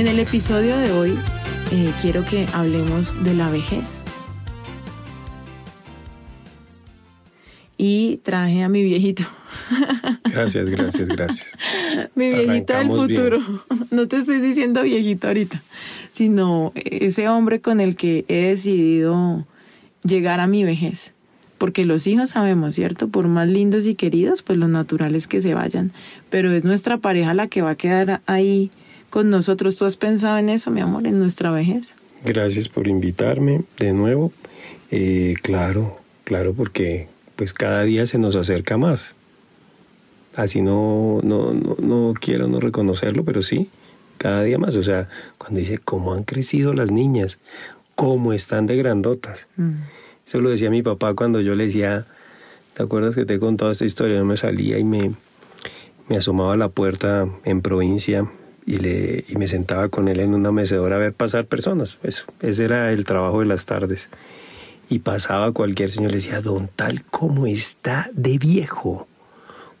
En el episodio de hoy eh, quiero que hablemos de la vejez. Y traje a mi viejito. Gracias, gracias, gracias. mi viejito del futuro. No te estoy diciendo viejito ahorita, sino ese hombre con el que he decidido llegar a mi vejez. Porque los hijos sabemos, ¿cierto? Por más lindos y queridos, pues lo natural es que se vayan. Pero es nuestra pareja la que va a quedar ahí con nosotros. ¿Tú has pensado en eso, mi amor, en nuestra vejez? Gracias por invitarme de nuevo. Eh, claro, claro, porque pues cada día se nos acerca más. Así no, no, no, quiero no reconocerlo, pero sí, cada día más. O sea, cuando dice cómo han crecido las niñas, cómo están de grandotas. Mm. Eso lo decía mi papá cuando yo le decía, ¿te acuerdas que te he contado esta historia? Yo me salía y me, me asomaba a la puerta en provincia y, le, y me sentaba con él en una mecedora a ver pasar personas. Eso, ese era el trabajo de las tardes. Y pasaba cualquier señor, le decía, don tal, ¿cómo está de viejo?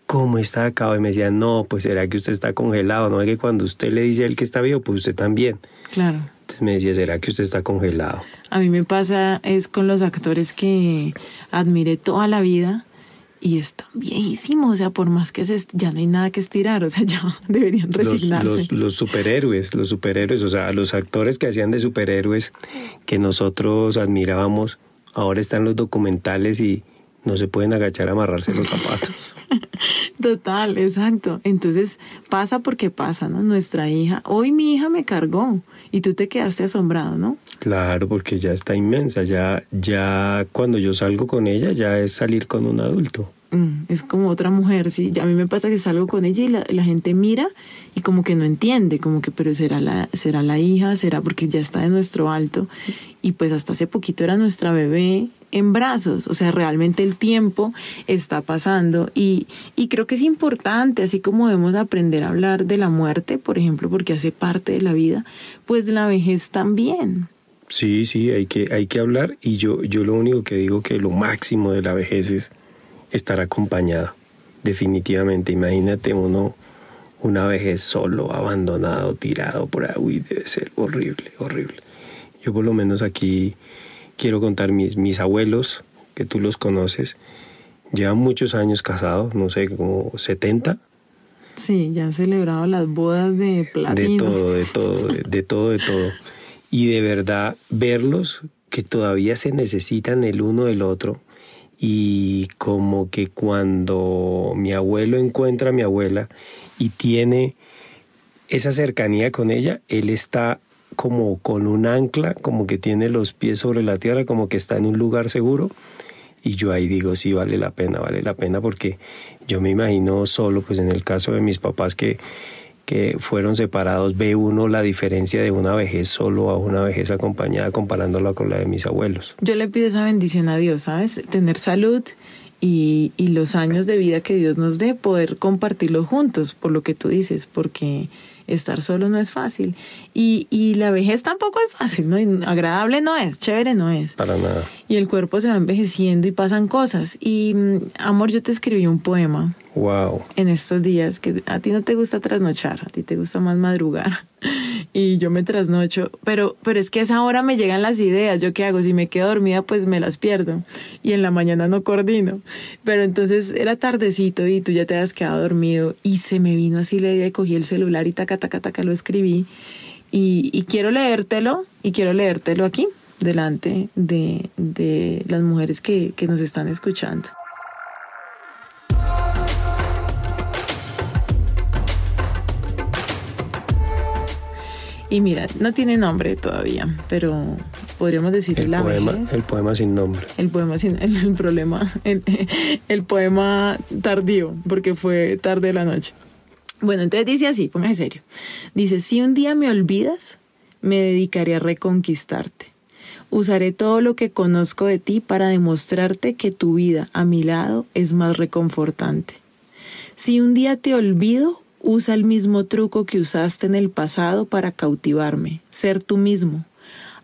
¿Cómo está acá? Y me decía, no, pues será que usted está congelado, no es que cuando usted le dice a él que está viejo, pues usted también. Claro. Entonces me decía, ¿será que usted está congelado? A mí me pasa es con los actores que admiré toda la vida y están viejísimos, o sea, por más que se, ya no hay nada que estirar, o sea, ya deberían resignarse. Los, superhéroes, los superhéroes, o sea, los actores que hacían de superhéroes que nosotros admirábamos, ahora están los documentales y no se pueden agachar a amarrarse los zapatos. Total, exacto. Entonces pasa porque pasa, ¿no? Nuestra hija, hoy mi hija me cargó y tú te quedaste asombrado, ¿no? Claro, porque ya está inmensa, ya, ya cuando yo salgo con ella ya es salir con un adulto. Mm, es como otra mujer, sí. A mí me pasa que salgo con ella y la, la, gente mira y como que no entiende, como que, pero será la, será la hija, será porque ya está de nuestro alto. Y pues hasta hace poquito era nuestra bebé en brazos, o sea, realmente el tiempo está pasando y, y creo que es importante, así como debemos aprender a hablar de la muerte, por ejemplo, porque hace parte de la vida, pues la vejez también. Sí, sí, hay que, hay que hablar y yo, yo lo único que digo que lo máximo de la vejez es estar acompañado, definitivamente. Imagínate uno, una vejez solo, abandonado, tirado por ahí, debe ser horrible, horrible. Yo por lo menos aquí quiero contar mis, mis abuelos, que tú los conoces, llevan muchos años casados, no sé, como 70. Sí, ya han celebrado las bodas de platino. De todo, de todo, de todo, de todo. Y de verdad verlos que todavía se necesitan el uno del otro y como que cuando mi abuelo encuentra a mi abuela y tiene esa cercanía con ella, él está como con un ancla, como que tiene los pies sobre la tierra, como que está en un lugar seguro. Y yo ahí digo, sí, vale la pena, vale la pena, porque yo me imagino solo, pues en el caso de mis papás que que fueron separados, ve uno la diferencia de una vejez solo a una vejez acompañada comparándola con la de mis abuelos. Yo le pido esa bendición a Dios, ¿sabes? Tener salud y, y los años de vida que Dios nos dé, poder compartirlos juntos, por lo que tú dices, porque estar solo no es fácil. Y, y la vejez tampoco es fácil, ¿no? agradable no es, chévere no es. Para nada. Y el cuerpo se va envejeciendo y pasan cosas. Y, mm, amor, yo te escribí un poema. Wow. En estos días, que a ti no te gusta trasnochar, a ti te gusta más madrugar. y yo me trasnocho, pero, pero es que a esa hora me llegan las ideas, ¿yo qué hago? Si me quedo dormida, pues me las pierdo y en la mañana no coordino. Pero entonces era tardecito y tú ya te habías quedado dormido y se me vino así la idea y cogí el celular y taca, taca, taca, lo escribí y, y quiero leértelo y quiero leértelo aquí delante de, de las mujeres que, que nos están escuchando. Y mira, no tiene nombre todavía, pero podríamos decir el la poema. El poema sin nombre. El poema sin el, el problema, el, el, poema tardío, porque fue tarde de la noche. Bueno, entonces dice así, póngase serio. Dice, si un día me olvidas, me dedicaré a reconquistarte. Usaré todo lo que conozco de ti para demostrarte que tu vida a mi lado es más reconfortante. Si un día te olvido, usa el mismo truco que usaste en el pasado para cautivarme, ser tú mismo.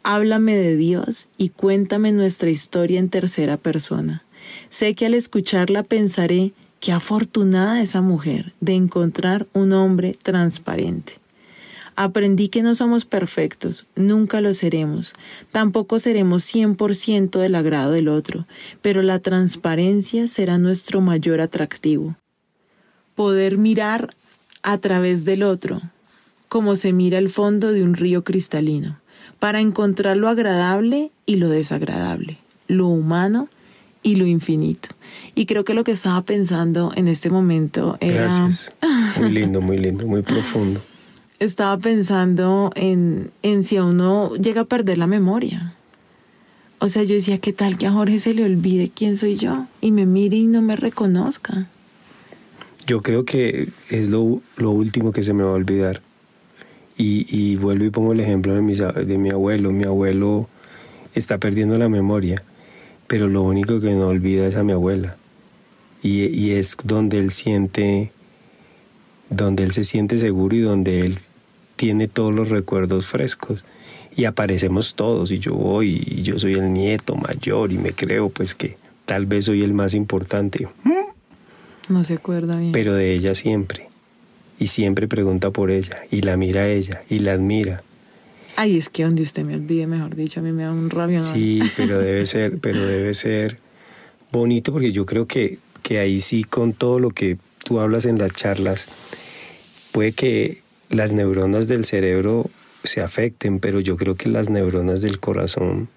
Háblame de Dios y cuéntame nuestra historia en tercera persona. Sé que al escucharla pensaré, qué afortunada esa mujer de encontrar un hombre transparente. Aprendí que no somos perfectos, nunca lo seremos, tampoco seremos 100% del agrado del otro, pero la transparencia será nuestro mayor atractivo. Poder mirar a través del otro, como se mira el fondo de un río cristalino, para encontrar lo agradable y lo desagradable, lo humano y lo infinito. Y creo que lo que estaba pensando en este momento era... Gracias. Muy lindo, muy lindo, muy profundo estaba pensando en, en si a uno llega a perder la memoria. O sea, yo decía, ¿qué tal que a Jorge se le olvide quién soy yo y me mire y no me reconozca? Yo creo que es lo, lo último que se me va a olvidar. Y, y vuelvo y pongo el ejemplo de, de mi abuelo. Mi abuelo está perdiendo la memoria, pero lo único que no olvida es a mi abuela. Y, y es donde él siente donde él se siente seguro y donde él tiene todos los recuerdos frescos. Y aparecemos todos y yo voy y yo soy el nieto mayor y me creo pues que tal vez soy el más importante. No se acuerda bien. Pero de ella siempre. Y siempre pregunta por ella y la mira a ella y la admira. Ay, es que donde usted me olvide, mejor dicho, a mí me da un rabio. Sí, pero debe ser, pero debe ser bonito porque yo creo que, que ahí sí con todo lo que tú hablas en las charlas, puede que las neuronas del cerebro se afecten, pero yo creo que las neuronas del corazón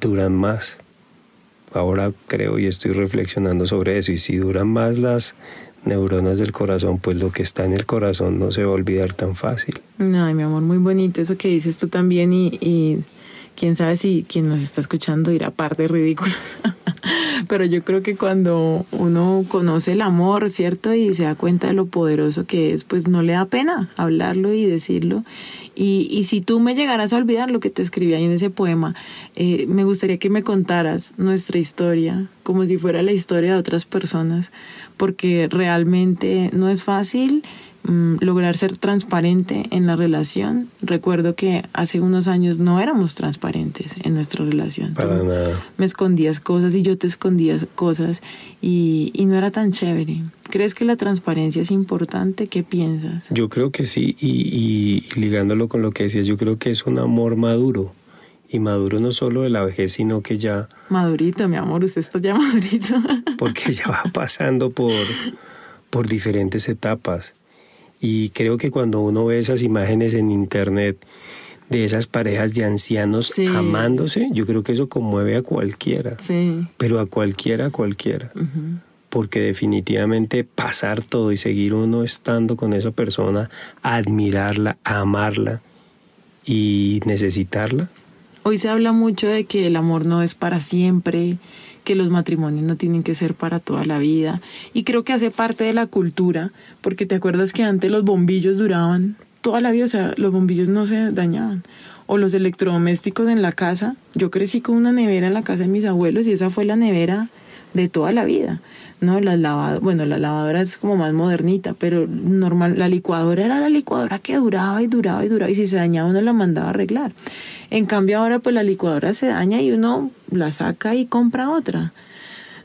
duran más. Ahora creo y estoy reflexionando sobre eso, y si duran más las neuronas del corazón, pues lo que está en el corazón no se va a olvidar tan fácil. Ay, mi amor, muy bonito eso que dices tú también y, y quién sabe si quien nos está escuchando dirá parte ridículos. pero yo creo que cuando uno conoce el amor, ¿cierto? Y se da cuenta de lo poderoso que es, pues no le da pena hablarlo y decirlo. Y, y si tú me llegaras a olvidar lo que te escribí ahí en ese poema, eh, me gustaría que me contaras nuestra historia, como si fuera la historia de otras personas, porque realmente no es fácil Mm, lograr ser transparente en la relación. Recuerdo que hace unos años no éramos transparentes en nuestra relación. Para nada. Me escondías cosas y yo te escondías cosas y, y, no era tan chévere. ¿Crees que la transparencia es importante? ¿Qué piensas? Yo creo que sí y, y ligándolo con lo que decías, yo creo que es un amor maduro. Y maduro no solo de la vejez, sino que ya... Madurito, mi amor, usted está ya madurito. porque ya va pasando por, por diferentes etapas. Y creo que cuando uno ve esas imágenes en internet de esas parejas de ancianos amándose, yo creo que eso conmueve a cualquiera. Sí. Pero a cualquiera, a cualquiera. Porque definitivamente pasar todo y seguir uno estando con esa persona, admirarla, amarla y necesitarla. Hoy se habla mucho de que el amor no es para siempre, que los matrimonios no tienen que ser para toda la vida. Y creo que hace parte de la cultura, porque te acuerdas que antes los bombillos duraban toda la vida, o sea, los bombillos no se dañaban. O los electrodomésticos en la casa. Yo crecí con una nevera en la casa de mis abuelos y esa fue la nevera de toda la vida. ¿no? La lavadora, bueno, la lavadora es como más modernita, pero normal, la licuadora era la licuadora que duraba y duraba y duraba y si se dañaba uno la mandaba a arreglar. En cambio ahora pues la licuadora se daña y uno la saca y compra otra.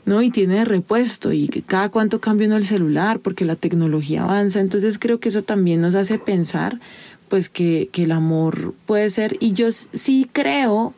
¿no? Y tiene repuesto y cada cuánto cambia uno el celular porque la tecnología avanza. Entonces creo que eso también nos hace pensar pues que, que el amor puede ser y yo sí creo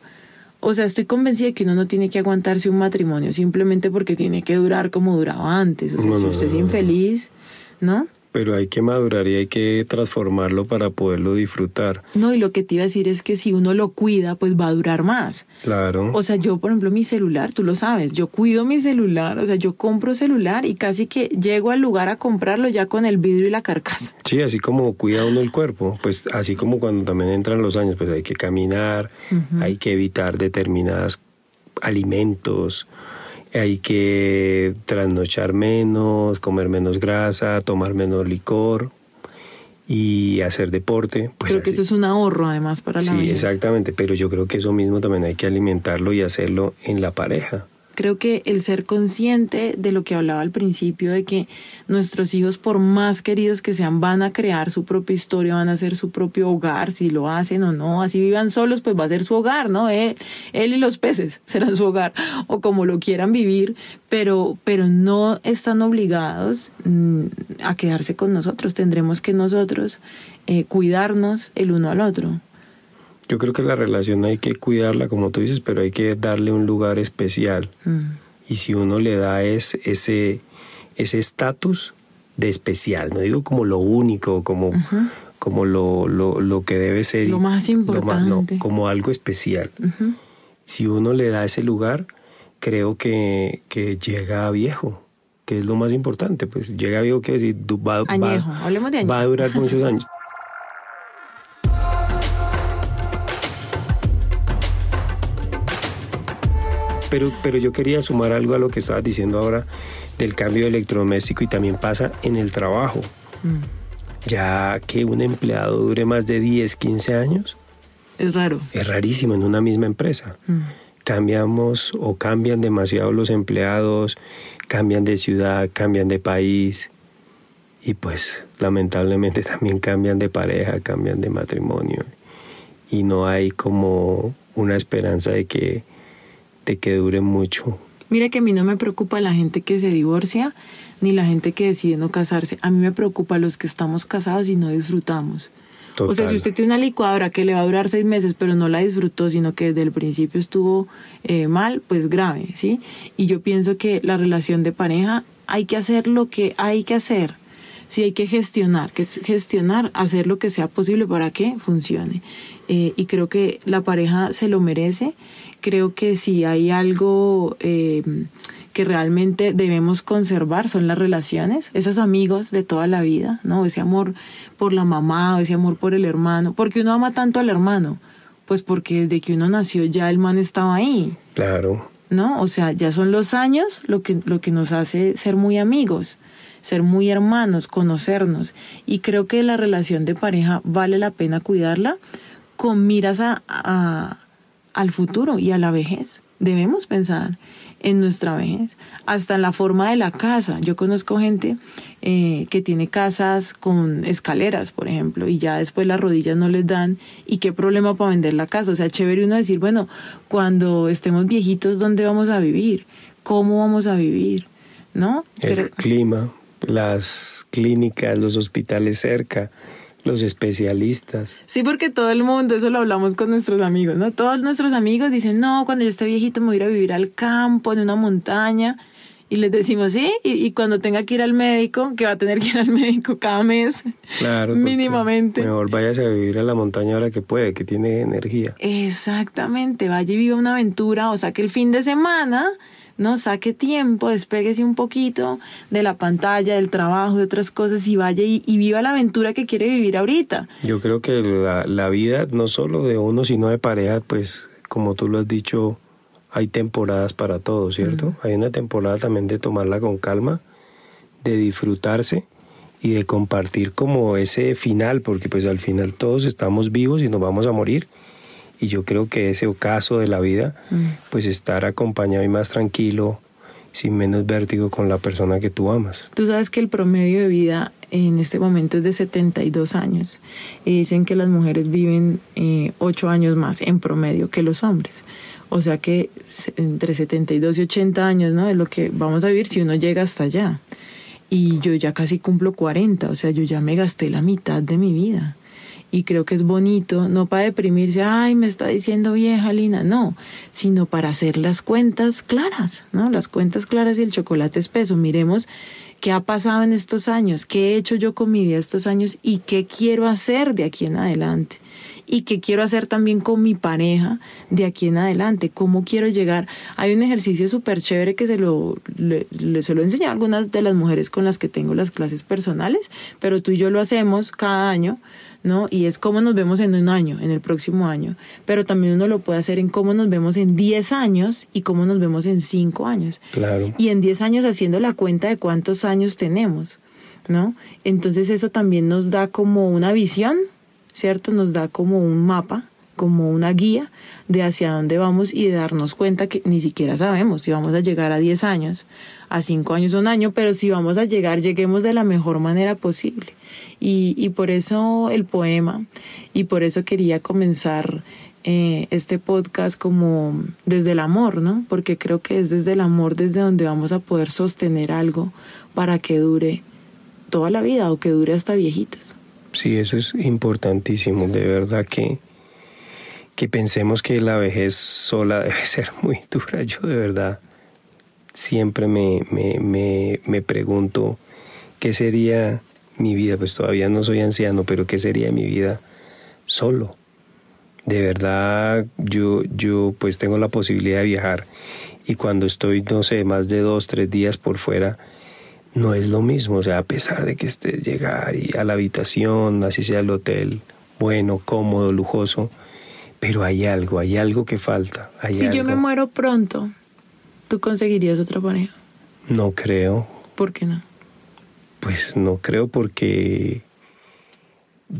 o sea, estoy convencida de que uno no tiene que aguantarse un matrimonio simplemente porque tiene que durar como duraba antes. O sea, si usted es infeliz, ¿no? Pero hay que madurar y hay que transformarlo para poderlo disfrutar. No, y lo que te iba a decir es que si uno lo cuida, pues va a durar más. Claro. O sea, yo, por ejemplo, mi celular, tú lo sabes, yo cuido mi celular, o sea, yo compro celular y casi que llego al lugar a comprarlo ya con el vidrio y la carcasa. Sí, así como cuida uno el cuerpo, pues así como cuando también entran los años, pues hay que caminar, hay que evitar determinados alimentos hay que trasnochar menos, comer menos grasa, tomar menos licor. y hacer deporte. Pues creo que eso es un ahorro además para la Sí, exactamente, pero yo creo que eso mismo también hay que alimentarlo y hacerlo en la pareja creo que el ser consciente de lo que hablaba al principio, de que nuestros hijos, por más queridos que sean, van a crear su propia historia, van a hacer su propio hogar, si lo hacen o no, así vivan solos, pues va a ser su hogar, ¿no? Él, él y los peces serán su hogar, o como lo quieran vivir, pero, pero no están obligados mm, a quedarse con nosotros, tendremos que nosotros eh, cuidarnos el uno al otro. Yo creo que la relación hay que cuidarla, como tú dices, pero hay que darle un lugar especial. Mm. Y si uno le da ese ese estatus de especial, no digo como lo único, como, como lo, lo, lo, que debe ser. Lo más importante. como algo especial. Si uno le da ese lugar, creo que, que llega a viejo que es lo más importante, pues llega a viejo que decir, va, va a durar muchos años. Pero, pero yo quería sumar algo a lo que estabas diciendo ahora del cambio electrodoméstico y también pasa en el trabajo. Mm. Ya que un empleado dure más de 10, 15 años. Es raro. Es rarísimo en una misma empresa. Mm. Cambiamos o cambian demasiado los empleados, cambian de ciudad, cambian de país y pues lamentablemente también cambian de pareja, cambian de matrimonio y no hay como una esperanza de que que dure mucho. Mira que a mí no me preocupa la gente que se divorcia ni la gente que decide no casarse. A mí me preocupa los que estamos casados y no disfrutamos. O sea, si usted tiene una licuadora que le va a durar seis meses, pero no la disfrutó, sino que desde el principio estuvo eh, mal, pues grave, ¿sí? Y yo pienso que la relación de pareja hay que hacer lo que hay que hacer. Sí, hay que gestionar, que es gestionar, hacer lo que sea posible para que funcione. Eh, y creo que la pareja se lo merece creo que si hay algo eh, que realmente debemos conservar son las relaciones, esos amigos de toda la vida, ¿no? Ese amor por la mamá, o ese amor por el hermano. porque uno ama tanto al hermano? Pues porque desde que uno nació ya el man estaba ahí. Claro. ¿No? O sea, ya son los años lo que, lo que nos hace ser muy amigos, ser muy hermanos, conocernos. Y creo que la relación de pareja vale la pena cuidarla con miras a al futuro y a la vejez. Debemos pensar en nuestra vejez, hasta en la forma de la casa. Yo conozco gente eh, que tiene casas con escaleras, por ejemplo, y ya después las rodillas no les dan. ¿Y qué problema para vender la casa? O sea, chévere uno decir, bueno, cuando estemos viejitos, ¿dónde vamos a vivir? ¿Cómo vamos a vivir? ¿No? El clima, las clínicas, los hospitales cerca los especialistas. Sí, porque todo el mundo, eso lo hablamos con nuestros amigos, ¿no? Todos nuestros amigos dicen, no, cuando yo esté viejito me voy a ir a vivir al campo, en una montaña. Y les decimos, sí, y, cuando tenga que ir al médico, que va a tener que ir al médico cada mes, claro, mínimamente. Mejor váyase a vivir a la montaña ahora que puede, que tiene energía. Exactamente, vaya y viva una aventura, o sea que el fin de semana ¿no? Saque tiempo, despéguese un poquito de la pantalla, del trabajo, de otras cosas y vaya y, viva la aventura que quiere vivir ahorita. Yo creo que la, la vida, no solo de uno, sino de pareja, pues como tú lo has dicho, hay temporadas para todo, ¿cierto? Hay una temporada también de tomarla con calma, de disfrutarse y de compartir como ese final, porque pues al final todos estamos vivos y nos vamos a morir y yo creo que ese ocaso de la vida, mm. pues estar acompañado y más tranquilo, sin menos vértigo con la persona que tú amas. Tú sabes que el promedio de vida en este momento es de 72 años y dicen que las mujeres viven eh, 8 años más en promedio que los hombres. O sea que entre 72 y 80 años, ¿no? Es lo que vamos a vivir si uno llega hasta allá. Y yo ya casi cumplo 40, o sea, yo ya me gasté la mitad de mi vida y creo que es bonito, no para deprimirse, ay, me está diciendo vieja Lina, no, sino para hacer las cuentas claras, ¿no? Las cuentas claras y el chocolate espeso. Miremos qué ha pasado en estos años, qué he hecho yo con mi vida estos años y qué quiero hacer de aquí en adelante. Y qué quiero hacer también con mi pareja de aquí en adelante, cómo quiero llegar. Hay un ejercicio súper chévere que se lo, le, se lo he enseñado a algunas de las mujeres con las que tengo las clases personales, pero tú y yo lo hacemos cada año ¿no? Y es cómo nos vemos en un año, en el próximo año. Pero también uno lo puede hacer en cómo nos vemos en 10 años y cómo nos vemos en 5 años. Claro. Y en 10 años haciendo la cuenta de cuántos años tenemos. ¿no? Entonces eso también nos da como una visión, ¿cierto? Nos da como un mapa, como una guía de hacia dónde vamos y de darnos cuenta que ni siquiera sabemos si vamos a llegar a 10 años, a 5 años un año, pero si vamos a llegar, lleguemos de la mejor manera posible. Y, y por eso el poema, y por eso quería comenzar eh, este podcast como desde el amor, ¿no? Porque creo que es desde el amor desde donde vamos a poder sostener algo para que dure toda la vida o que dure hasta viejitos. Sí, eso es importantísimo, de verdad que, que pensemos que la vejez sola debe ser muy dura. Yo de verdad siempre me, me, me, me pregunto qué sería mi vida, pues todavía no soy anciano, pero qué sería mi vida solo. De verdad, yo, yo pues tengo la posibilidad de viajar y cuando estoy, no sé, más de dos, tres días por fuera, no es lo mismo. O sea, a pesar de que estés llegar y a la habitación, así sea el hotel, bueno, cómodo, lujoso, pero hay algo, hay algo que falta. Hay si yo me muero pronto, ¿tú conseguirías otra pareja? No creo. ¿Por qué no? Pues no creo porque...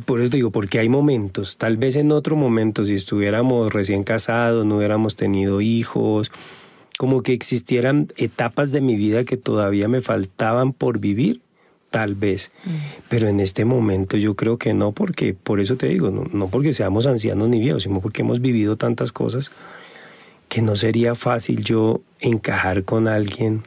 Por eso digo, porque hay momentos, tal vez en otro momento, si estuviéramos recién casados, no hubiéramos tenido hijos, como que existieran etapas de mi vida que todavía me faltaban por vivir, tal vez. Pero en este momento yo creo que no, porque por eso te digo, no, no porque seamos ancianos ni viejos, sino porque hemos vivido tantas cosas que no sería fácil yo encajar con alguien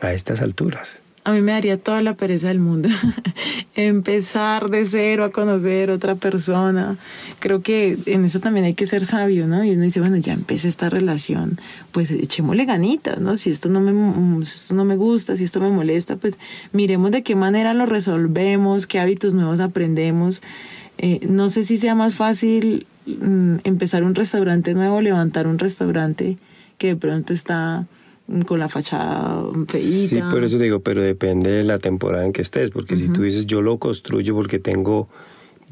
a estas alturas. A mí me daría toda la pereza del mundo. Empezar de cero a conocer otra persona. Creo que en eso también hay que ser sabio, ¿no? Y uno dice, bueno, ya empecé esta relación, pues echémosle ganitas, ¿no? Si esto no me, si esto no me gusta, si esto me molesta, pues miremos de qué manera lo resolvemos, qué hábitos nuevos aprendemos. Eh, no sé si sea más fácil mm, empezar un restaurante nuevo, levantar un restaurante que de pronto está con la fachada feíta. Sí, por eso digo, pero depende de la temporada en que estés, porque si tú dices yo lo construyo porque tengo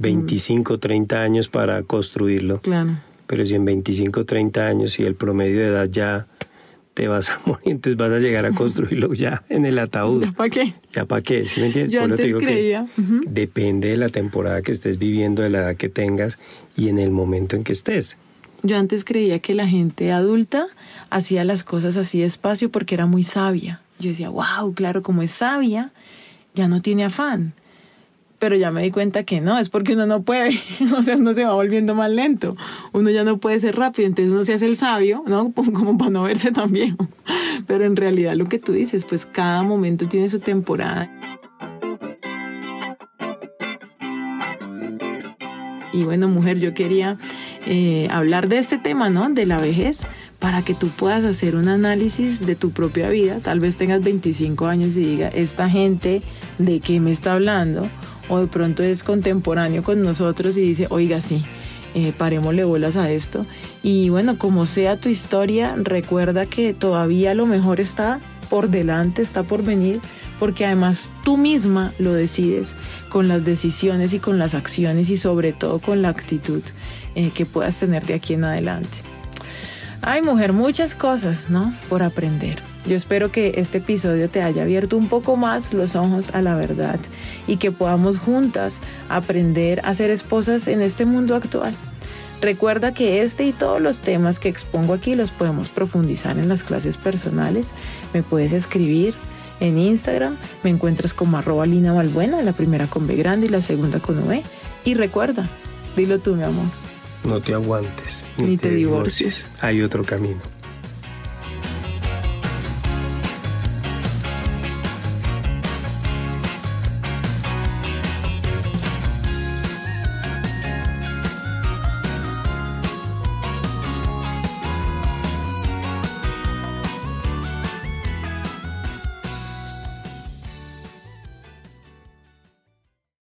25, 30 años para construirlo, Claro. pero si en 25, 30 años, si el promedio de edad ya te vas a morir, entonces vas a llegar a construirlo ya en el ataúd. ¿Para qué? ¿Ya para qué? ¿Sí me entiendes? Yo Por eso te antes digo que creía, ujú. depende de la temporada que estés viviendo, de la edad que tengas y en el momento en que estés. Yo antes creía que la gente adulta hacía las cosas así despacio porque era muy sabia. Yo decía, wow, claro, como es sabia, ya no tiene afán. Pero ya me di cuenta que no, es porque uno no puede, o sea, uno se va volviendo más lento, uno ya no puede ser rápido, entonces uno se hace el sabio, ¿no? Como para no verse tan viejo. Pero en realidad lo que tú dices, pues cada momento tiene su temporada. Y bueno, mujer, yo quería eh, hablar de este tema, ¿no? De la vejez, para que tú puedas hacer un análisis de tu propia vida. Tal vez tengas 25 años y diga, esta gente, ¿de qué me está hablando? O de pronto es contemporáneo con nosotros y dice, oiga, sí, eh, parémosle bolas a esto. Y bueno, como sea tu historia, recuerda que todavía lo mejor está por delante, está por venir, porque además tú misma lo decides con las decisiones y con las acciones y sobre todo con la actitud eh, que puedas tener de aquí en adelante. Ay, mujer, muchas cosas, ¿no? Por aprender. Yo espero que este episodio te haya abierto un poco más los ojos a la verdad y que podamos juntas aprender a ser esposas en este mundo actual. Recuerda que este y todos los temas que expongo aquí los podemos profundizar en las clases personales. Me puedes escribir en Instagram, me encuentras como arroba Lina Balbuena, la primera con B grande y la segunda con V. Y recuerda, dilo tú, mi amor. No te aguantes Ni te divorcies. Hay otro camino.